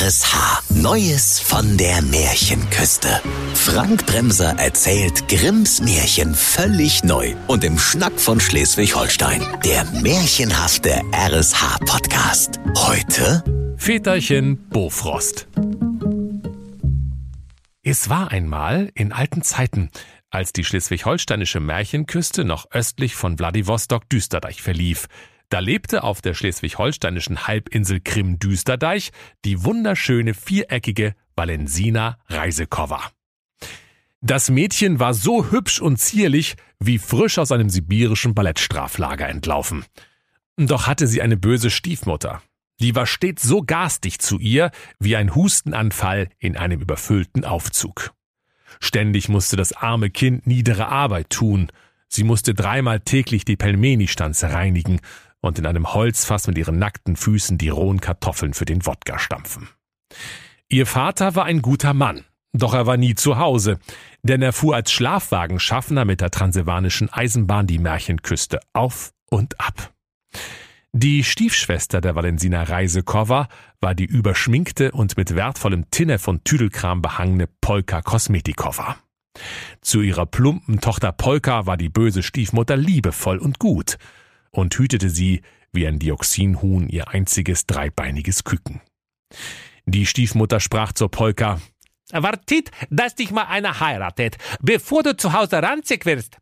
RSH. Neues von der Märchenküste. Frank Bremser erzählt Grimms Märchen völlig neu und im Schnack von Schleswig-Holstein. Der märchenhafte RSH-Podcast. Heute Väterchen Bofrost. Es war einmal in alten Zeiten, als die schleswig-holsteinische Märchenküste noch östlich von Wladiwostok Düsterdeich verlief. Da lebte auf der schleswig-holsteinischen Halbinsel Krim-Düsterdeich die wunderschöne viereckige Valensina Reisekova. Das Mädchen war so hübsch und zierlich wie frisch aus einem sibirischen Ballettstraflager entlaufen. Doch hatte sie eine böse Stiefmutter. Die war stets so garstig zu ihr wie ein Hustenanfall in einem überfüllten Aufzug. Ständig musste das arme Kind niedere Arbeit tun. Sie musste dreimal täglich die Pelmeni-Stanze reinigen und in einem Holzfass mit ihren nackten Füßen die rohen Kartoffeln für den Wodka stampfen. Ihr Vater war ein guter Mann, doch er war nie zu Hause, denn er fuhr als Schlafwagenschaffner mit der transsilvanischen Eisenbahn die Märchenküste auf und ab. Die Stiefschwester der Valensina Reisekova war die überschminkte und mit wertvollem Tinne von Tüdelkram behangene Polka Kosmetikova. Zu ihrer plumpen Tochter Polka war die böse Stiefmutter liebevoll und gut und hütete sie wie ein Dioxinhuhn ihr einziges dreibeiniges Küken. Die Stiefmutter sprach zur Polka, Wartet, dass dich mal einer heiratet, bevor du zu Hause ranzig wirst.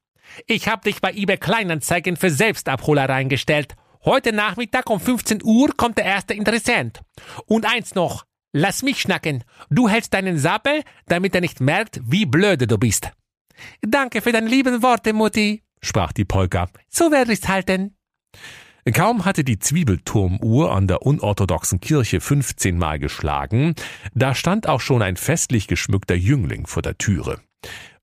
Ich hab dich bei eBay Kleinanzeigen für Selbstabholer reingestellt. Heute Nachmittag um 15 Uhr kommt der erste Interessent. Und eins noch, lass mich schnacken. Du hältst deinen Sappel, damit er nicht merkt, wie blöde du bist. Danke für deine lieben Worte, Mutti, sprach die Polka. So werde ich's halten. Kaum hatte die Zwiebelturmuhr an der unorthodoxen Kirche 15 Mal geschlagen, da stand auch schon ein festlich geschmückter Jüngling vor der Türe.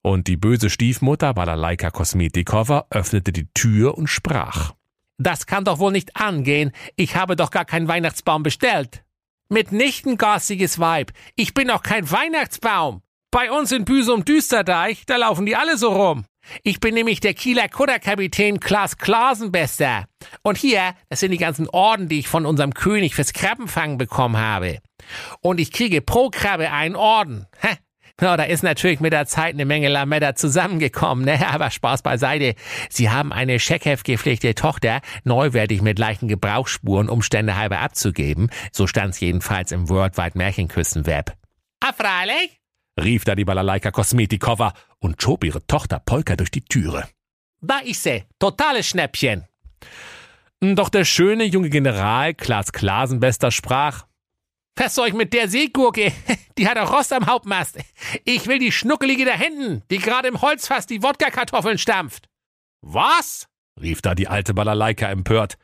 Und die böse Stiefmutter Balalaika Kosmetikova öffnete die Tür und sprach. Das kann doch wohl nicht angehen. Ich habe doch gar keinen Weihnachtsbaum bestellt. Mitnichten, garstiges Weib. Ich bin doch kein Weihnachtsbaum. Bei uns in Büsum Düsterdeich, da laufen die alle so rum. Ich bin nämlich der Kieler Kudderkapitän Klaas Klasenbester. Und hier, das sind die ganzen Orden, die ich von unserem König fürs Krabbenfangen bekommen habe. Und ich kriege pro Krabbe einen Orden. Ha. Ja, da ist natürlich mit der Zeit eine Menge Lametta zusammengekommen, ne? Aber Spaß beiseite. Sie haben eine scheckheft Tochter neuwertig mit leichten Gebrauchsspuren Umstände halber abzugeben. So stand's jedenfalls im Worldwide Märchenküstenweb. Ah, freilich? rief da die Balalaika Kosmetikova und schob ihre Tochter Polka durch die Türe. Da ist sie, totales Schnäppchen. Doch der schöne junge General Klaas Klasenbester sprach, was soll ich mit der Seegurke? Die hat auch Rost am Hauptmast. Ich will die Schnuckelige da hinten, die gerade im Holzfass die Wodka-Kartoffeln stampft. Was? rief da die alte Balalaika empört.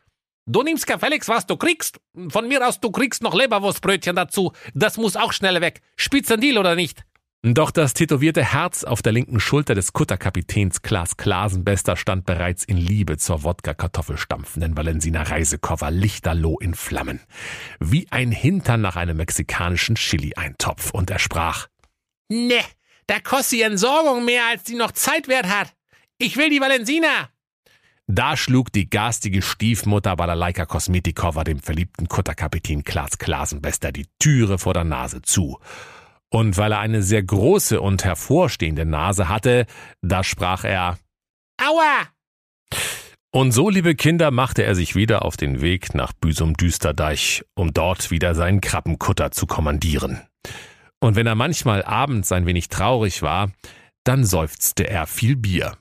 Du nimmst gefälligst, was du kriegst. Von mir aus, du kriegst noch Leberwurstbrötchen dazu. Das muss auch schnell weg. Spitzendeal oder nicht? Doch das tätowierte Herz auf der linken Schulter des Kutterkapitäns Klaas Klasenbester stand bereits in Liebe zur Wodka-Kartoffelstampfenden Valensina Reisekoffer lichterloh in Flammen. Wie ein Hintern nach einem mexikanischen Chili-Eintopf. Und er sprach, Ne, da kostet die Entsorgung mehr, als die noch Zeit wert hat. Ich will die Valensina. Da schlug die garstige Stiefmutter Balalaika Kosmetikova dem verliebten Kutterkapitän Klaas Klasenbester die Türe vor der Nase zu. Und weil er eine sehr große und hervorstehende Nase hatte, da sprach er Aua! Und so, liebe Kinder, machte er sich wieder auf den Weg nach Büsum Düsterdeich, um dort wieder seinen Krabbenkutter zu kommandieren. Und wenn er manchmal abends ein wenig traurig war, dann seufzte er viel Bier.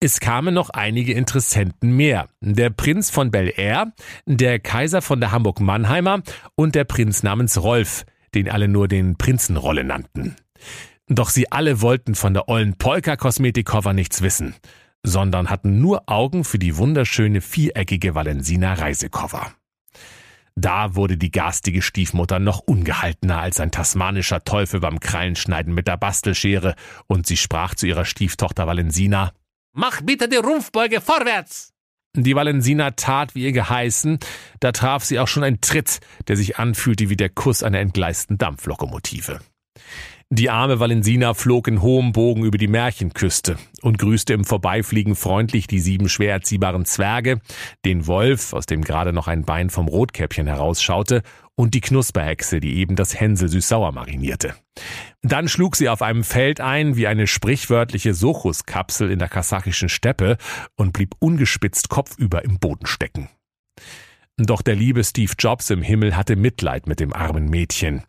Es kamen noch einige Interessenten mehr. Der Prinz von Bel Air, der Kaiser von der Hamburg-Mannheimer und der Prinz namens Rolf, den alle nur den Prinzenrolle nannten. Doch sie alle wollten von der ollen Polka-Kosmetikcover nichts wissen, sondern hatten nur Augen für die wunderschöne viereckige Valensina Reisekoffer. Da wurde die garstige Stiefmutter noch ungehaltener als ein tasmanischer Teufel beim Krallenschneiden mit der Bastelschere, und sie sprach zu ihrer Stieftochter Valensina Mach bitte die Rumpfbeuge vorwärts! Die Valensina tat, wie ihr geheißen, da traf sie auch schon ein Tritt, der sich anfühlte wie der Kuss einer entgleisten Dampflokomotive. Die arme Valensina flog in hohem Bogen über die Märchenküste und grüßte im Vorbeifliegen freundlich die sieben schwer erziehbaren Zwerge, den Wolf, aus dem gerade noch ein Bein vom Rotkäppchen herausschaute, und die Knusperhexe, die eben das Hänsel süß-sauer marinierte. Dann schlug sie auf einem Feld ein wie eine sprichwörtliche Sochuskapsel in der kasachischen Steppe und blieb ungespitzt kopfüber im Boden stecken. Doch der liebe Steve Jobs im Himmel hatte Mitleid mit dem armen Mädchen.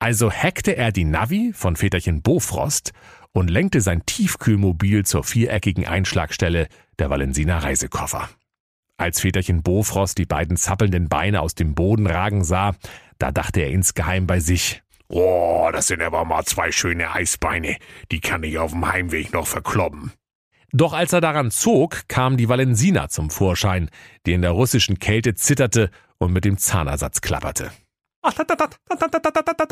Also hackte er die Navi von Väterchen Bofrost und lenkte sein Tiefkühlmobil zur viereckigen Einschlagstelle der Valensina Reisekoffer. Als Väterchen Bofrost die beiden zappelnden Beine aus dem Boden ragen sah, da dachte er insgeheim bei sich. Oh, das sind aber mal zwei schöne Eisbeine. Die kann ich auf dem Heimweg noch verkloppen. Doch als er daran zog, kam die Valensina zum Vorschein, die in der russischen Kälte zitterte und mit dem Zahnersatz klapperte.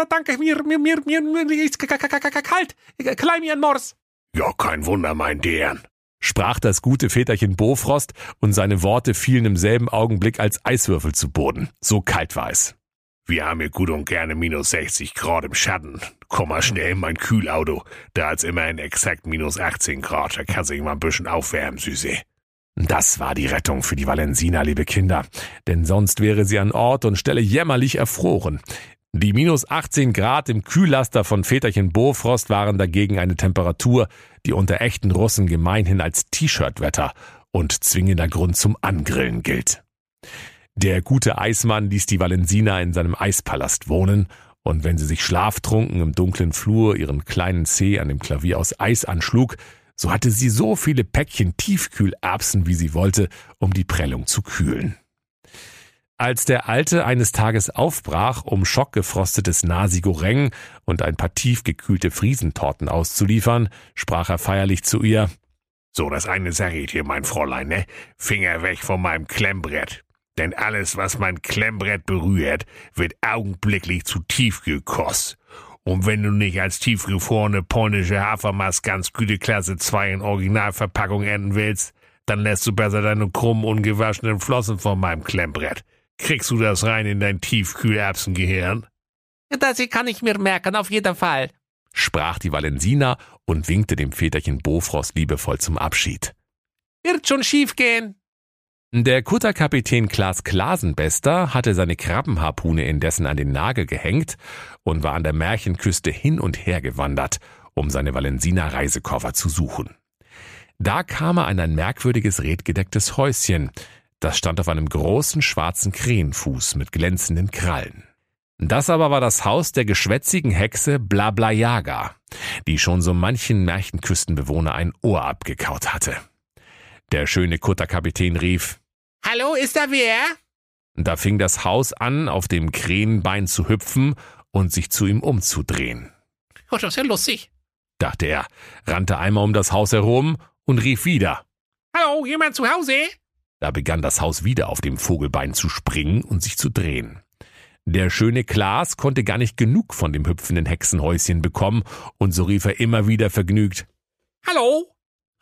Danke, mir, mir, mir, mir, mir ist kalt. Klein mir an Mors. Ja, kein Wunder, mein Dern sprach das gute Väterchen Bofrost, und seine Worte fielen im selben Augenblick als Eiswürfel zu Boden. So kalt war es. Wir haben hier gut und gerne minus 60 Grad im Schatten. Komm mal schnell in mein Kühlauto. Da hat's immerhin exakt minus 18 Grad. Da kann sich mal ein bisschen aufwärmen, Süße. Das war die Rettung für die Valensina, liebe Kinder. Denn sonst wäre sie an Ort und Stelle jämmerlich erfroren. Die minus 18 Grad im Kühllaster von Väterchen Bofrost waren dagegen eine Temperatur, die unter echten Russen gemeinhin als T-Shirt-Wetter und zwingender Grund zum Angrillen gilt. Der gute Eismann ließ die Valensina in seinem Eispalast wohnen, und wenn sie sich schlaftrunken im dunklen Flur ihren kleinen Zeh an dem Klavier aus Eis anschlug, so hatte sie so viele Päckchen Tiefkühlerbsen, wie sie wollte, um die Prellung zu kühlen. Als der Alte eines Tages aufbrach, um schockgefrostetes Nasi Goreng und ein paar tiefgekühlte Friesentorten auszuliefern, sprach er feierlich zu ihr, So, das eine sag ich dir, mein Fräulein, ne? Finger weg von meinem Klemmbrett. Denn alles, was mein Klemmbrett berührt, wird augenblicklich zu Tiefkühlkost. Und wenn du nicht als tiefgefrorene polnische Hafermast ganz Güteklasse 2 in Originalverpackung enden willst, dann lässt du besser deine krummen, ungewaschenen Flossen von meinem Klemmbrett. Kriegst du das rein in dein Tiefkühlerbsengehirn? Das kann ich mir merken, auf jeden Fall, sprach die Valensina und winkte dem Väterchen Bofrost liebevoll zum Abschied. Wird schon schief gehen. Der Kutterkapitän Klaas Klasenbester hatte seine Krabbenharpune indessen an den Nagel gehängt und war an der Märchenküste hin und her gewandert, um seine Valensiner Reisekoffer zu suchen. Da kam er an ein merkwürdiges redgedecktes Häuschen. Das stand auf einem großen schwarzen Krähenfuß mit glänzenden Krallen. Das aber war das Haus der geschwätzigen Hexe Blablajaga, die schon so manchen Märchenküstenbewohner ein Ohr abgekaut hatte. Der schöne Kutterkapitän rief, Hallo, ist da wer? Da fing das Haus an, auf dem Krähenbein zu hüpfen und sich zu ihm umzudrehen. Oh, das ist ja lustig, dachte er, rannte einmal um das Haus herum und rief wieder. Hallo, jemand zu Hause? Da begann das Haus wieder auf dem Vogelbein zu springen und sich zu drehen. Der schöne Klaas konnte gar nicht genug von dem hüpfenden Hexenhäuschen bekommen, und so rief er immer wieder vergnügt Hallo?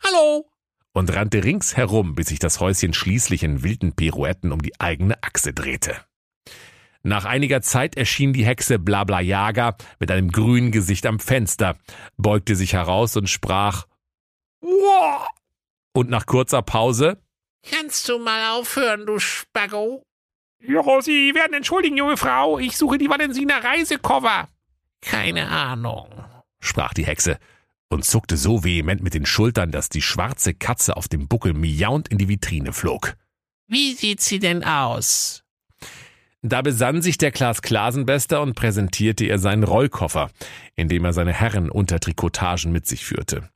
Hallo? und rannte ringsherum, bis sich das Häuschen schließlich in wilden Pirouetten um die eigene Achse drehte. Nach einiger Zeit erschien die Hexe Blabla Jager mit einem grünen Gesicht am Fenster, beugte sich heraus und sprach Wow! Und nach kurzer Pause Kannst du mal aufhören, du Spaggo? Ja, Sie werden entschuldigen, junge Frau. Ich suche die Valensiner Reisekoffer. Keine Ahnung, sprach die Hexe und zuckte so vehement mit den Schultern, dass die schwarze Katze auf dem Buckel miauend in die Vitrine flog. Wie sieht sie denn aus? Da besann sich der Klaas Klasenbester und präsentierte ihr seinen Rollkoffer, in dem er seine Herren unter Trikotagen mit sich führte.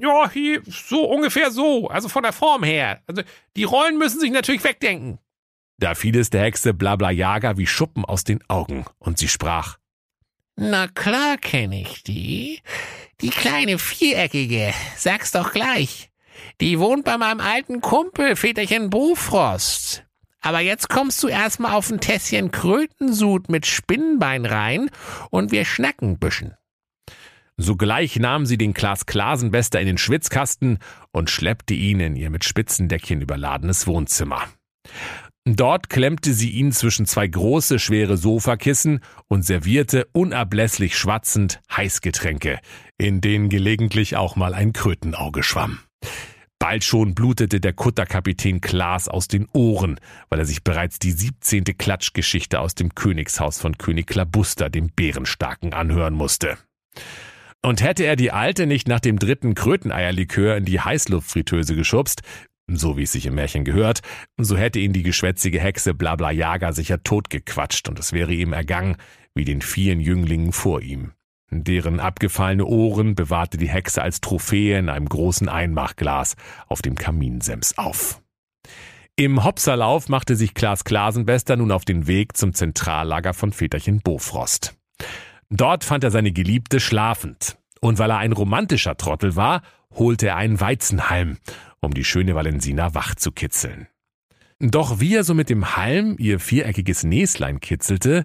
Ja, hier, so ungefähr so, also von der Form her. Also die Rollen müssen sich natürlich wegdenken. Da fiel es der Hexe Blabla Jager wie Schuppen aus den Augen, und sie sprach Na klar kenne ich die. Die kleine viereckige, sag's doch gleich. Die wohnt bei meinem alten Kumpel, Väterchen Bofrost. Aber jetzt kommst du erstmal auf ein Tässchen Krötensud mit Spinnenbein rein und wir schnacken büschen. Sogleich nahm sie den Klaas Klasenbester in den Schwitzkasten und schleppte ihn in ihr mit Spitzendeckchen überladenes Wohnzimmer. Dort klemmte sie ihn zwischen zwei große, schwere Sofakissen und servierte unablässlich schwatzend Heißgetränke, in denen gelegentlich auch mal ein Krötenauge schwamm. Bald schon blutete der Kutterkapitän Klaas aus den Ohren, weil er sich bereits die 17. Klatschgeschichte aus dem Königshaus von König Klabuster, dem Bärenstarken, anhören musste. Und hätte er die Alte nicht nach dem dritten Kröteneierlikör in die Heißluftfritteuse geschubst, so wie es sich im Märchen gehört, so hätte ihn die geschwätzige Hexe Blabla Jager sicher totgequatscht und es wäre ihm ergangen, wie den vielen Jünglingen vor ihm. Deren abgefallene Ohren bewahrte die Hexe als Trophäe in einem großen Einmachglas auf dem Kaminsems auf. Im Hopserlauf machte sich Klaas Klasenbester nun auf den Weg zum Zentrallager von Väterchen Bofrost. Dort fand er seine Geliebte schlafend. Und weil er ein romantischer Trottel war, holte er einen Weizenhalm, um die schöne Valensina wach zu kitzeln. Doch wie er so mit dem Halm ihr viereckiges Näslein kitzelte,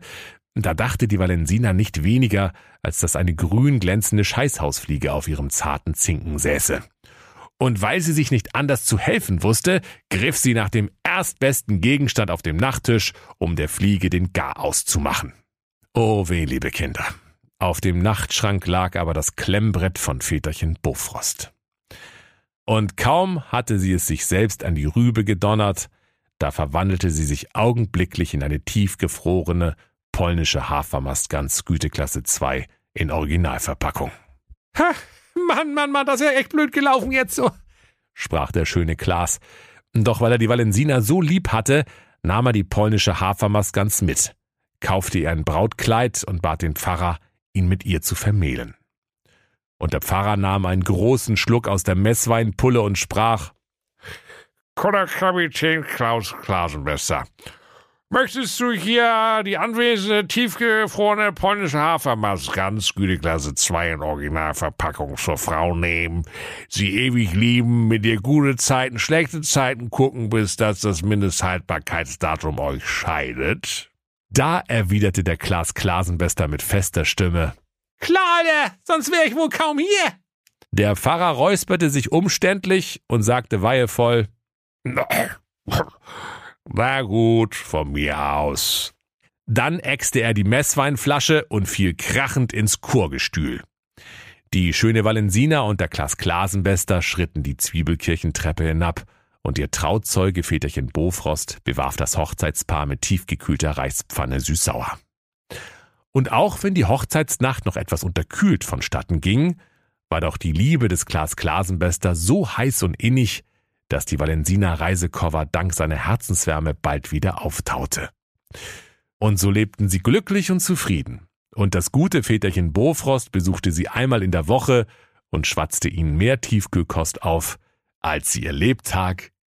da dachte die Valensina nicht weniger, als dass eine grün glänzende Scheißhausfliege auf ihrem zarten Zinken säße. Und weil sie sich nicht anders zu helfen wusste, griff sie nach dem erstbesten Gegenstand auf dem Nachttisch, um der Fliege den Garaus zu machen. Oh weh, liebe Kinder. Auf dem Nachtschrank lag aber das Klemmbrett von Väterchen Bofrost. Und kaum hatte sie es sich selbst an die Rübe gedonnert, da verwandelte sie sich augenblicklich in eine tiefgefrorene, polnische Hafermastgans Güteklasse 2 in Originalverpackung. Ha, Mann, Mann, Mann, das ist ja echt blöd gelaufen jetzt so, sprach der schöne Klaas. Doch weil er die Valensina so lieb hatte, nahm er die polnische Hafermastgans mit, kaufte ihr ein Brautkleid und bat den Pfarrer, ihn mit ihr zu vermählen. Und der Pfarrer nahm einen großen Schluck aus der Messweinpulle und sprach, Kapitän Klaus Klasenbester, Möchtest du hier die anwesende tiefgefrorene polnische Hafermast ganz Güteklasse 2 in Originalverpackung zur Frau nehmen, sie ewig lieben, mit ihr gute Zeiten, schlechte Zeiten gucken, bis dass das Mindesthaltbarkeitsdatum euch scheidet? Da erwiderte der Klaas Klasenbester mit fester Stimme. Klar, sonst wäre ich wohl kaum hier. Der Pfarrer räusperte sich umständlich und sagte weihevoll, Na gut, von mir aus. Dann äxte er die Messweinflasche und fiel krachend ins Chorgestühl. Die schöne Valensina und der Klaas Klasenbester schritten die Zwiebelkirchentreppe hinab, und ihr Trauzeuge Väterchen Bofrost bewarf das Hochzeitspaar mit tiefgekühlter Reispfanne süßsauer. Und auch wenn die Hochzeitsnacht noch etwas unterkühlt vonstatten ging, war doch die Liebe des Klaas Klasenbester so heiß und innig, dass die Valensina Reisekoffer dank seiner Herzenswärme bald wieder auftaute. Und so lebten sie glücklich und zufrieden. Und das gute Väterchen Bofrost besuchte sie einmal in der Woche und schwatzte ihnen mehr Tiefkühlkost auf, als sie ihr Lebtag